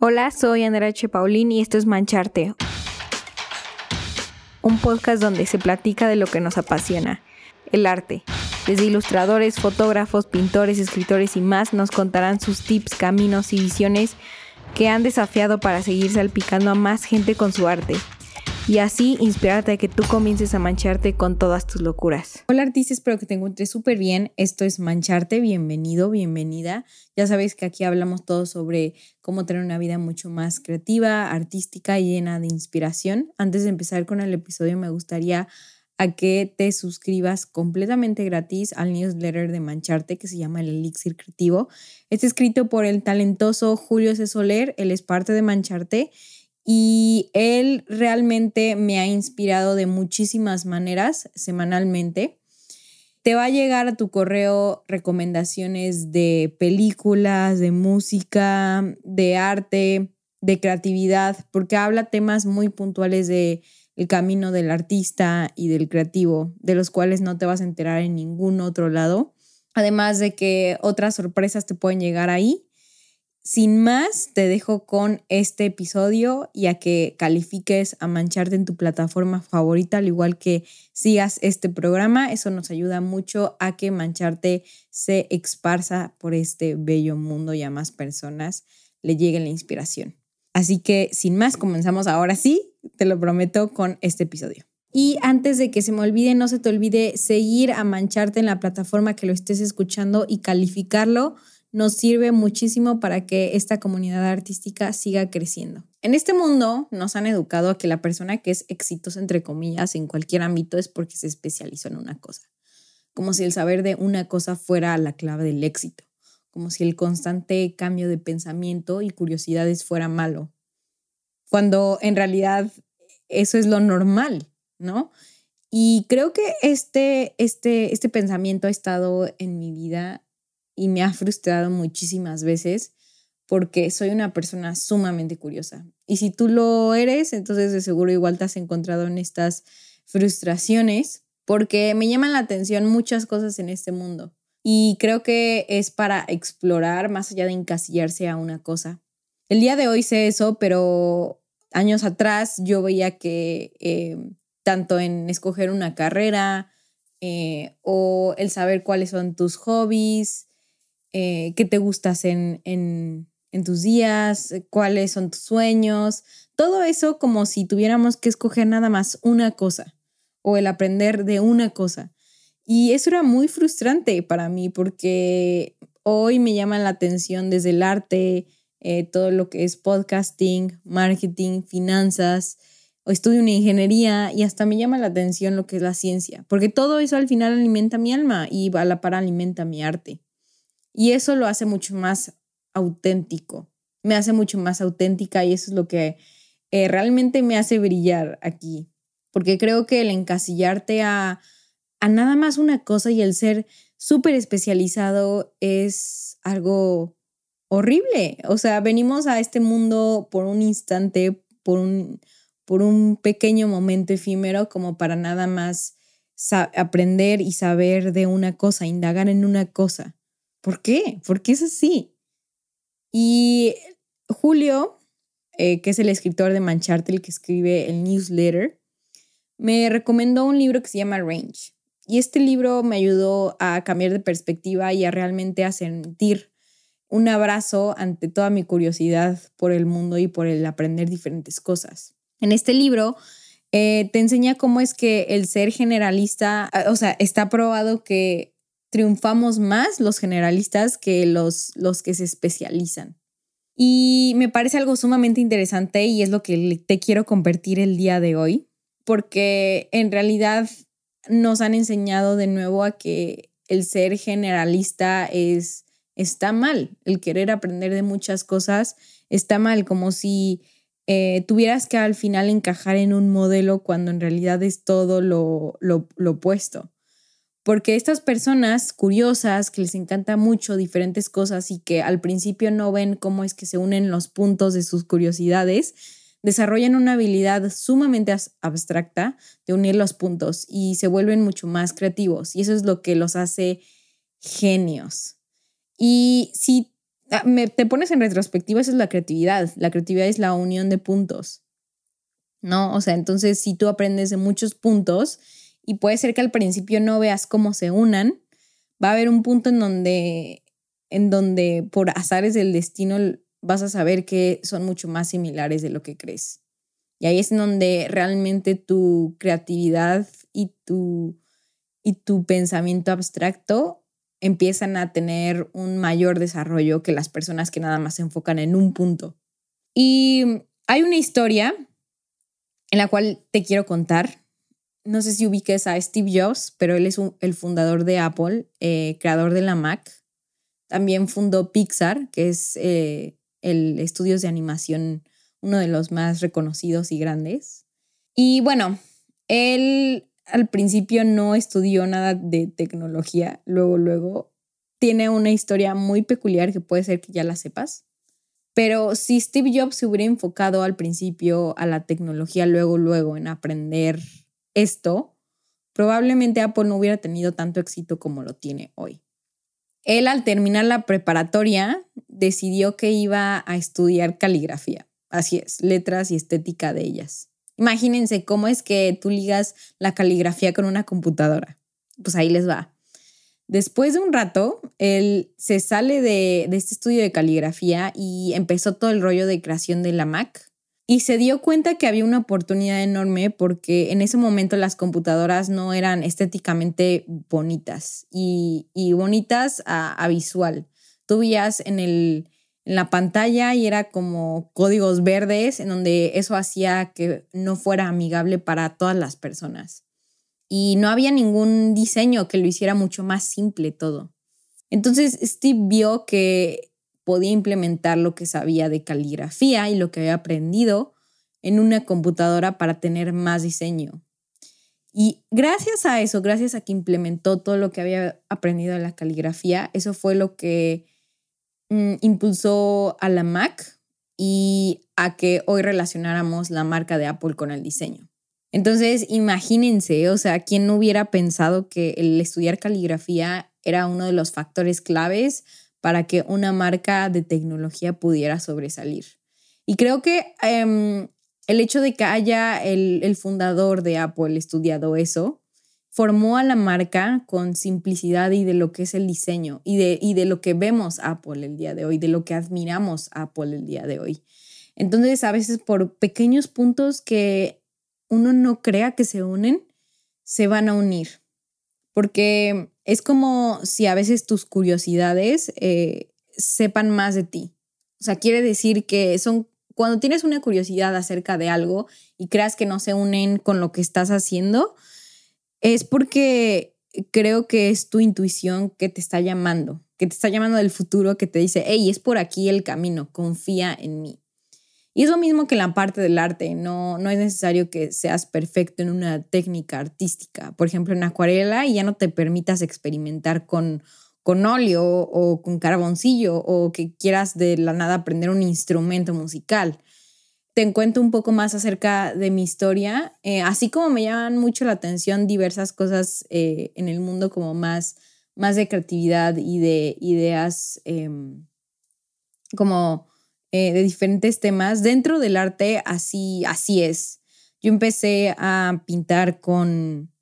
Hola, soy Andrea H. Paulín y esto es Mancharte, un podcast donde se platica de lo que nos apasiona, el arte. Desde ilustradores, fotógrafos, pintores, escritores y más nos contarán sus tips, caminos y visiones que han desafiado para seguir salpicando a más gente con su arte y así inspirarte a que tú comiences a mancharte con todas tus locuras. Hola artista, espero que te encuentres súper bien. Esto es Mancharte, bienvenido, bienvenida. Ya sabes que aquí hablamos todo sobre cómo tener una vida mucho más creativa, artística y llena de inspiración. Antes de empezar con el episodio me gustaría a que te suscribas completamente gratis al newsletter de Mancharte que se llama El Elixir Creativo. Está escrito por el talentoso Julio C. Soler, él es parte de Mancharte y él realmente me ha inspirado de muchísimas maneras semanalmente. Te va a llegar a tu correo recomendaciones de películas, de música, de arte, de creatividad, porque habla temas muy puntuales de el camino del artista y del creativo, de los cuales no te vas a enterar en ningún otro lado. Además de que otras sorpresas te pueden llegar ahí sin más, te dejo con este episodio y a que califiques a mancharte en tu plataforma favorita, al igual que sigas este programa. Eso nos ayuda mucho a que mancharte se esparza por este bello mundo y a más personas le llegue la inspiración. Así que, sin más, comenzamos ahora sí, te lo prometo, con este episodio. Y antes de que se me olvide, no se te olvide seguir a mancharte en la plataforma que lo estés escuchando y calificarlo nos sirve muchísimo para que esta comunidad artística siga creciendo. En este mundo nos han educado a que la persona que es exitosa, entre comillas, en cualquier ámbito es porque se especializó en una cosa, como si el saber de una cosa fuera la clave del éxito, como si el constante cambio de pensamiento y curiosidades fuera malo, cuando en realidad eso es lo normal, ¿no? Y creo que este, este, este pensamiento ha estado en mi vida y me ha frustrado muchísimas veces porque soy una persona sumamente curiosa. Y si tú lo eres, entonces de seguro igual te has encontrado en estas frustraciones porque me llaman la atención muchas cosas en este mundo. Y creo que es para explorar más allá de encasillarse a una cosa. El día de hoy sé eso, pero años atrás yo veía que eh, tanto en escoger una carrera eh, o el saber cuáles son tus hobbies, eh, qué te gustas en, en, tus días, eh, cuáles son tus sueños, todo eso como si tuviéramos que escoger nada más una cosa o el aprender de una cosa. Y eso era muy frustrante para mí porque hoy me llama la atención desde el arte, eh, todo lo que es podcasting, marketing, finanzas, o estudio una ingeniería y hasta me llama la atención lo que es la ciencia, porque todo eso al final alimenta mi alma y a la par alimenta mi arte. Y eso lo hace mucho más auténtico, me hace mucho más auténtica y eso es lo que eh, realmente me hace brillar aquí, porque creo que el encasillarte a, a nada más una cosa y el ser súper especializado es algo horrible. O sea, venimos a este mundo por un instante, por un, por un pequeño momento efímero, como para nada más aprender y saber de una cosa, indagar en una cosa. ¿Por qué? ¿Por qué es así? Y Julio, eh, que es el escritor de Mancharte, el que escribe el newsletter, me recomendó un libro que se llama Range. Y este libro me ayudó a cambiar de perspectiva y a realmente a sentir un abrazo ante toda mi curiosidad por el mundo y por el aprender diferentes cosas. En este libro eh, te enseña cómo es que el ser generalista, o sea, está probado que triunfamos más los generalistas que los, los que se especializan. Y me parece algo sumamente interesante y es lo que te quiero compartir el día de hoy, porque en realidad nos han enseñado de nuevo a que el ser generalista es está mal, el querer aprender de muchas cosas está mal, como si eh, tuvieras que al final encajar en un modelo cuando en realidad es todo lo, lo opuesto porque estas personas curiosas que les encanta mucho diferentes cosas y que al principio no ven cómo es que se unen los puntos de sus curiosidades, desarrollan una habilidad sumamente abstracta de unir los puntos y se vuelven mucho más creativos y eso es lo que los hace genios. Y si ah, te pones en retrospectiva, esa es la creatividad. La creatividad es la unión de puntos. ¿No? O sea, entonces si tú aprendes de muchos puntos y puede ser que al principio no veas cómo se unan, va a haber un punto en donde, en donde por azares del destino vas a saber que son mucho más similares de lo que crees. Y ahí es donde realmente tu creatividad y tu, y tu pensamiento abstracto empiezan a tener un mayor desarrollo que las personas que nada más se enfocan en un punto. Y hay una historia en la cual te quiero contar. No sé si ubiques a Steve Jobs, pero él es el fundador de Apple, eh, creador de la Mac. También fundó Pixar, que es eh, el estudios de animación uno de los más reconocidos y grandes. Y bueno, él al principio no estudió nada de tecnología, luego, luego tiene una historia muy peculiar que puede ser que ya la sepas. Pero si Steve Jobs se hubiera enfocado al principio a la tecnología, luego, luego en aprender esto, probablemente Apple no hubiera tenido tanto éxito como lo tiene hoy. Él al terminar la preparatoria decidió que iba a estudiar caligrafía. Así es, letras y estética de ellas. Imagínense cómo es que tú ligas la caligrafía con una computadora. Pues ahí les va. Después de un rato, él se sale de, este estudio de caligrafía y empezó todo el rollo de creación de la Mac. Y se dio cuenta que había una oportunidad enorme porque en ese momento las computadoras no eran estéticamente bonitas y, bonitas a, a, visual. Tú veías en el, en la pantalla y era como códigos verdes en donde eso hacía que no fuera amigable para todas las personas. Y no había ningún diseño que lo hiciera mucho más simple todo. Entonces Steve vio que podía implementar lo que sabía de caligrafía y lo que había aprendido en una computadora para tener más diseño. Y gracias a eso, gracias a que implementó todo lo que había aprendido de la caligrafía, eso fue lo que Mm, impulsó a la Mac y a que hoy relacionáramos la marca de Apple con el diseño. Entonces, imagínense, o sea, ¿quién no hubiera pensado que el estudiar caligrafía era uno de los factores claves para que una marca de tecnología pudiera sobresalir? Y creo que em, el hecho de que haya el, el fundador de Apple estudiado eso, formó a la marca con simplicidad y de lo que es el diseño y de, y de lo que vemos Apple el día de hoy, de lo que admiramos Apple el día de hoy. Entonces, a veces por pequeños puntos que uno no crea que se unen, se van a unir. Porque es como si a veces tus curiosidades eh, sepan más de ti. O sea, quiere decir que son cuando tienes una curiosidad acerca de algo y creas que no se unen con lo que estás haciendo, es porque creo que es tu intuición que te está llamando, que te está llamando del futuro, que te dice, hey, es por aquí el camino, confía en mí. Y es lo mismo que en la parte del arte, no, no es necesario que seas perfecto en una técnica artística. Por ejemplo, en acuarela y ya no te permitas experimentar con, con óleo o con carboncillo o que quieras de la nada aprender un instrumento musical te encuentro un poco más acerca de mi historia, eh, así como me llaman mucho la atención diversas cosas eh, en el mundo como más, más de creatividad y de ideas em, como eh, de diferentes temas. Dentro del arte así, así es. Yo empecé a pintar con,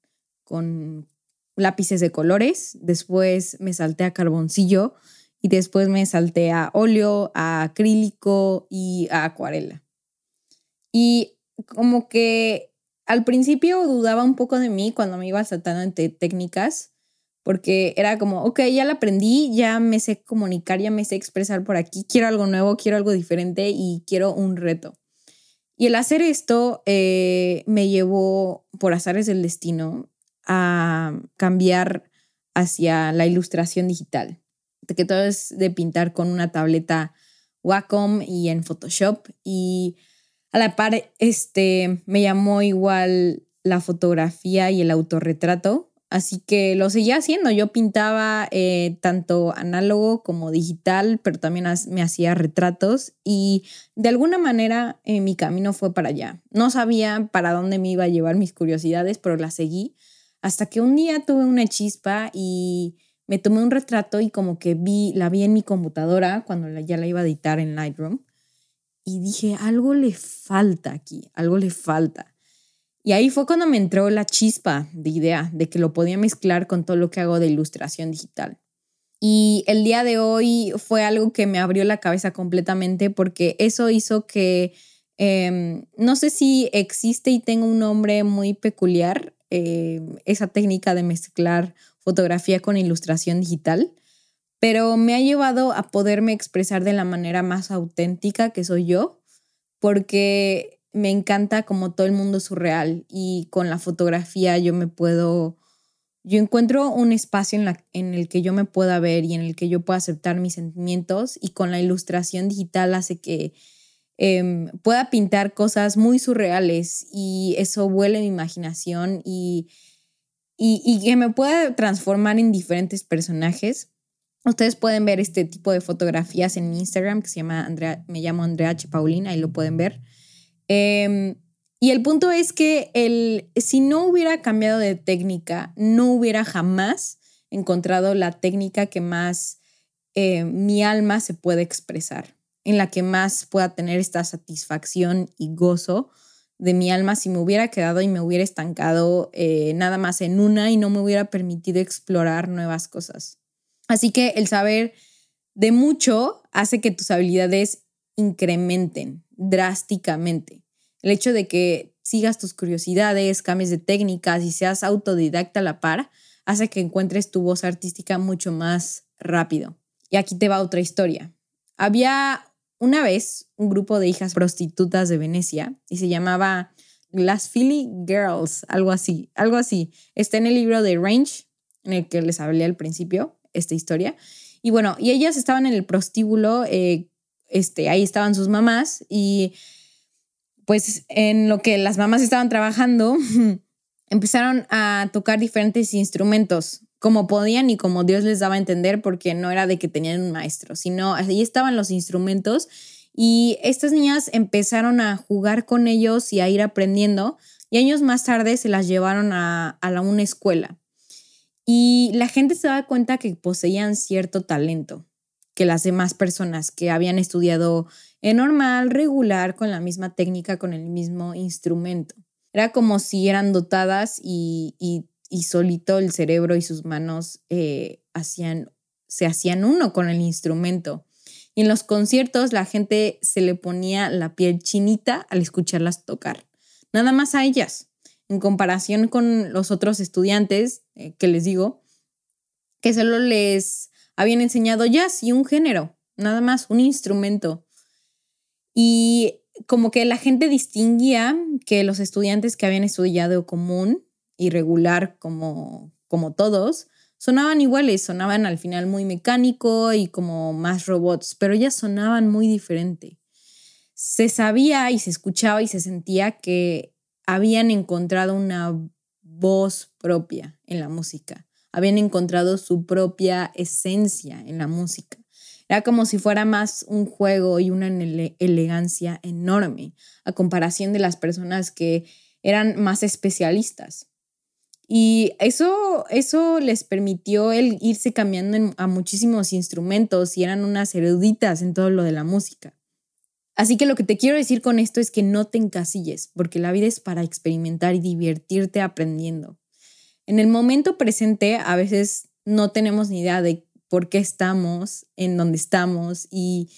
con lápices de colores, después me salté a carboncillo y después me salté a óleo, a acrílico y a acuarela. Y como que al principio dudaba un poco de mí cuando me iba saltando entre técnicas, porque era como, ok, ya la aprendí, ya me sé comunicar, ya me sé expresar por aquí, quiero algo nuevo, quiero algo diferente y quiero un reto. Y el hacer esto eh, me llevó, por azares del destino, a cambiar hacia la ilustración digital, que todo es de pintar con una tableta Wacom y en Photoshop. Y a la par, este, me llamó igual la fotografía y el autorretrato, así que lo seguía haciendo. Yo pintaba eh, tanto análogo como digital, pero también me hacía retratos y de alguna manera eh, mi camino fue para allá. No sabía para dónde me iba a llevar mis curiosidades, pero las seguí hasta que un día tuve una chispa y me tomé un retrato y como que vi, la vi en mi computadora cuando ya la iba a editar en Lightroom y dije, algo le falta aquí, algo le falta. Y ahí fue cuando me entró la chispa de idea de que lo podía mezclar con todo lo que hago de ilustración digital. Y el día de hoy fue algo que me abrió la cabeza completamente porque eso hizo que, em, no sé si existe y tengo un nombre muy peculiar, em, esa técnica de mezclar fotografía con ilustración digital, pero me ha llevado a poderme expresar de la manera más auténtica que soy yo, porque me encanta como todo el mundo surreal y con la fotografía yo me puedo, yo encuentro un espacio en, la, en el que yo me pueda ver y en el que yo pueda aceptar mis sentimientos y con la ilustración digital hace que em, pueda pintar cosas muy surreales y eso vuele mi imaginación y y, que me pueda transformar en diferentes personajes. Ustedes pueden ver este tipo de fotografías en mi Instagram, que se llama Andrea, me llamo Andrea H. Paulina, ahí lo pueden ver. Em, y el punto es que el, si no hubiera cambiado de técnica, no hubiera jamás encontrado la técnica que más eh, mi alma se puede expresar, en la que más pueda tener esta satisfacción y gozo de mi alma si me hubiera quedado y me hubiera estancado eh, nada más en una y no me hubiera permitido explorar nuevas cosas. Así que el saber de mucho hace que tus habilidades incrementen drásticamente. El hecho de que sigas tus curiosidades, cambies de técnicas y seas autodidacta a la par, hace que encuentres tu voz artística mucho más rápido. Y aquí te va otra historia. Había una vez un grupo de hijas prostitutas de Venecia y se llamaba Las Philly Girls, algo así, algo así. Está en el libro de Range, en el que les hablé al principio, esta historia. Y bueno, y ellas estaban en el prostíbulo, eh, este, ahí estaban sus mamás y pues en lo que las mamás estaban trabajando, empezaron a tocar diferentes instrumentos como podían y como Dios les daba a entender, porque no era de que tenían un maestro, sino ahí estaban los instrumentos y estas niñas empezaron a jugar con ellos y a ir aprendiendo y años más tarde se las llevaron a, a una escuela. Y la gente se daba cuenta que poseían cierto talento que las demás personas que habían estudiado en normal, regular, con la misma técnica, con el mismo instrumento. Era como si eran dotadas y, y y solito el cerebro y sus manos eh, hacían, se hacían uno con el instrumento. Y en los conciertos la gente se le ponía la piel chinita al escucharlas tocar. Nada más a ellas, en comparación con los otros estudiantes eh, que les digo, que solo les habían enseñado jazz y un género, nada más, un instrumento. Y como que la gente distinguía que los estudiantes que habían estudiado común irregular como, como todos, sonaban iguales, sonaban al final muy mecánico y como más robots, pero ellas sonaban muy diferente. Se sabía y se escuchaba y se sentía que habían encontrado una voz propia en la música, habían encontrado su propia esencia en la música. Era como si fuera más un juego y una elegancia enorme a comparación de las personas que eran más especialistas. Y eso, eso les permitió el irse cambiando a muchísimos instrumentos y eran unas eruditas en todo lo de la música. Así que lo que te quiero decir con esto es que no te encasilles, porque la vida es para experimentar y divertirte aprendiendo. En el momento presente a veces no tenemos ni idea de por qué estamos en donde estamos y,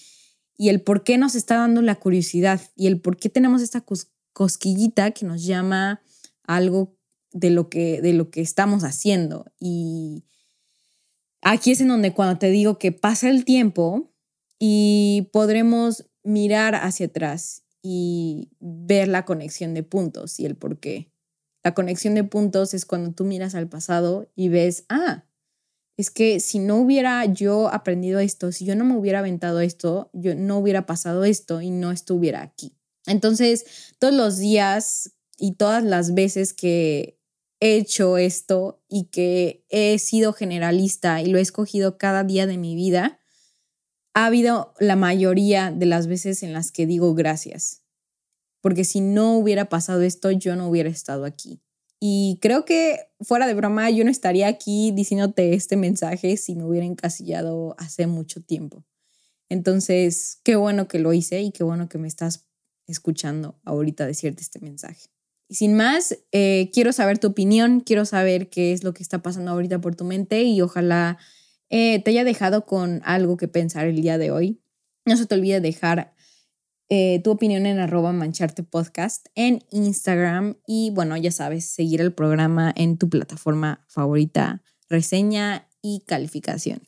y el por qué nos está dando la curiosidad y el por qué tenemos esta cosquillita que nos llama algo de lo que, de lo que estamos haciendo. Y aquí es en donde cuando te digo que pasa el tiempo y podremos mirar hacia atrás y ver la conexión de puntos y el por qué. La conexión de puntos es cuando tú miras al pasado y ves, ah, es que si no hubiera yo aprendido esto, si yo no me hubiera aventado esto, yo no hubiera pasado esto y no estuviera aquí. Entonces, todos los días y todas las veces que he hecho esto y que he sido generalista y lo he escogido cada día de mi vida, ha habido la mayoría de las veces en las que digo gracias. Porque si no hubiera pasado esto, yo no hubiera estado aquí. Y creo que fuera de broma, yo no estaría aquí diciéndote este mensaje si me hubiera encasillado hace mucho tiempo. Entonces, qué bueno que lo hice y qué bueno que me estás escuchando ahorita decirte este mensaje. Y sin más, eh, quiero saber tu opinión, quiero saber qué es lo que está pasando ahorita por tu mente y ojalá eh, te haya dejado con algo que pensar el día de hoy. No se te olvide dejar eh, tu opinión en arroba mancharte podcast en Instagram y bueno, ya sabes, seguir el programa en tu plataforma favorita, reseña y calificación.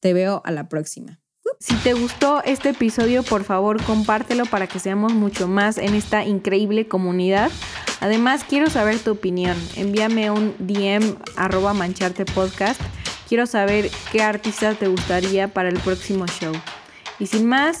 Te veo a la próxima. Si te gustó este episodio, por favor compártelo para que seamos mucho más en esta increíble comunidad. Además, quiero saber tu opinión. Envíame un DM arroba mancharte podcast. Quiero saber qué artista te gustaría para el próximo show. Y sin más,